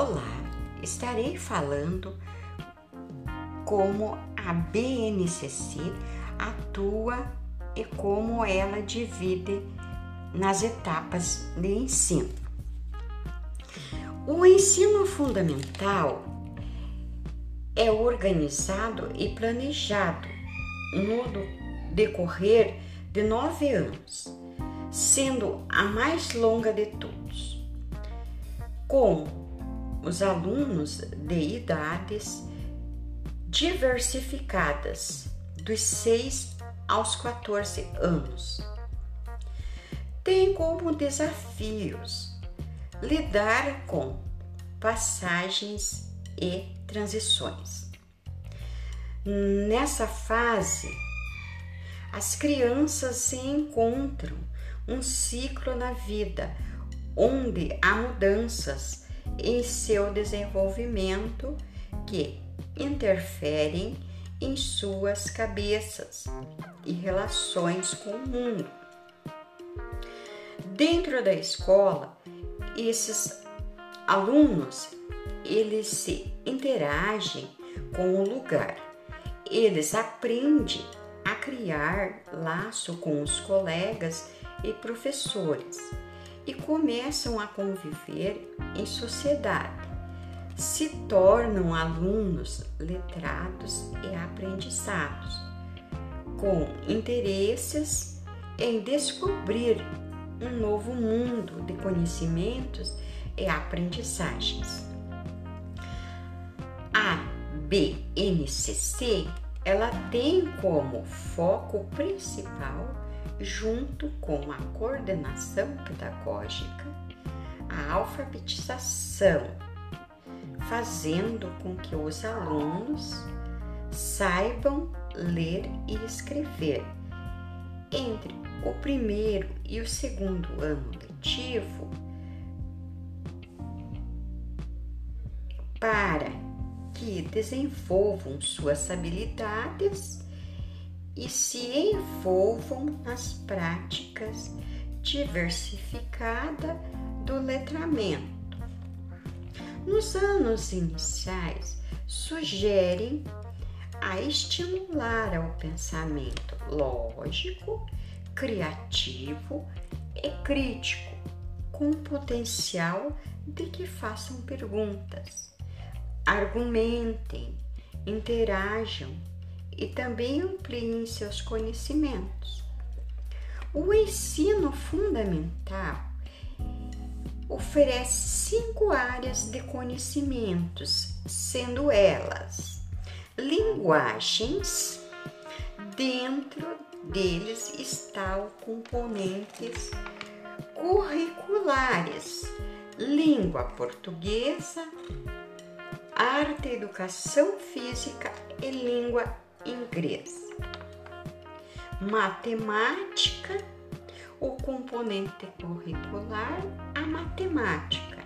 Olá, estarei falando como a BNCC atua e como ela divide nas etapas de ensino. O ensino fundamental é organizado e planejado no decorrer de nove anos, sendo a mais longa de todos, com os alunos de idades diversificadas, dos 6 aos 14 anos. Tem como desafios lidar com passagens e transições. Nessa fase, as crianças se encontram um ciclo na vida onde há mudanças em seu desenvolvimento que interferem em suas cabeças e relações com o mundo. Dentro da escola, esses alunos eles se interagem com o lugar. Eles aprendem a criar laço com os colegas e professores e começam a conviver em sociedade. Se tornam alunos letrados e aprendizados, com interesses em descobrir um novo mundo de conhecimentos e aprendizagens. A BNCC ela tem como foco principal junto com a coordenação pedagógica, a alfabetização, fazendo com que os alunos saibam ler e escrever. Entre o primeiro e o segundo ano letivo, para que desenvolvam suas habilidades e se envolvam nas práticas diversificadas do letramento. Nos anos iniciais, sugerem a estimular ao pensamento lógico, criativo e crítico, com potencial de que façam perguntas, argumentem, interajam e também ampliem seus conhecimentos. O ensino fundamental oferece cinco áreas de conhecimentos, sendo elas linguagens, dentro deles está o componentes curriculares, língua portuguesa, arte, educação física e língua inglês. Matemática, o componente curricular, a matemática.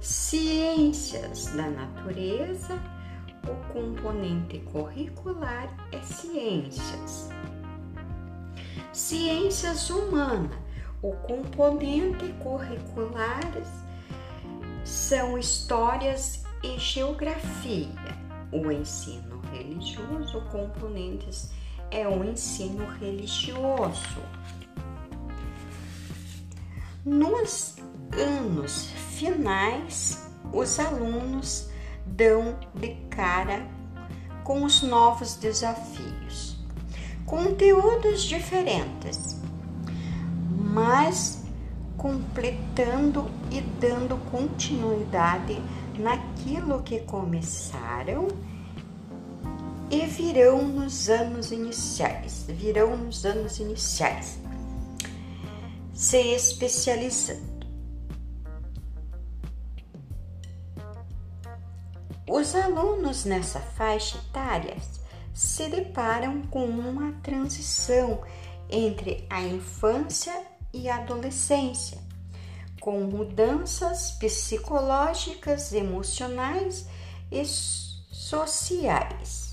Ciências da natureza, o componente curricular é ciências. Ciências humanas, o componente curriculares são histórias e geografia. O ensino religioso, componentes é o ensino religioso. Nos anos finais, os alunos dão de cara com os novos desafios, conteúdos diferentes, mas completando e dando continuidade naquilo que começaram e virão nos anos iniciais, virão nos anos iniciais, se especializando. Os alunos nessa faixa etária se deparam com uma transição entre a infância e a adolescência, com mudanças psicológicas, emocionais e sociais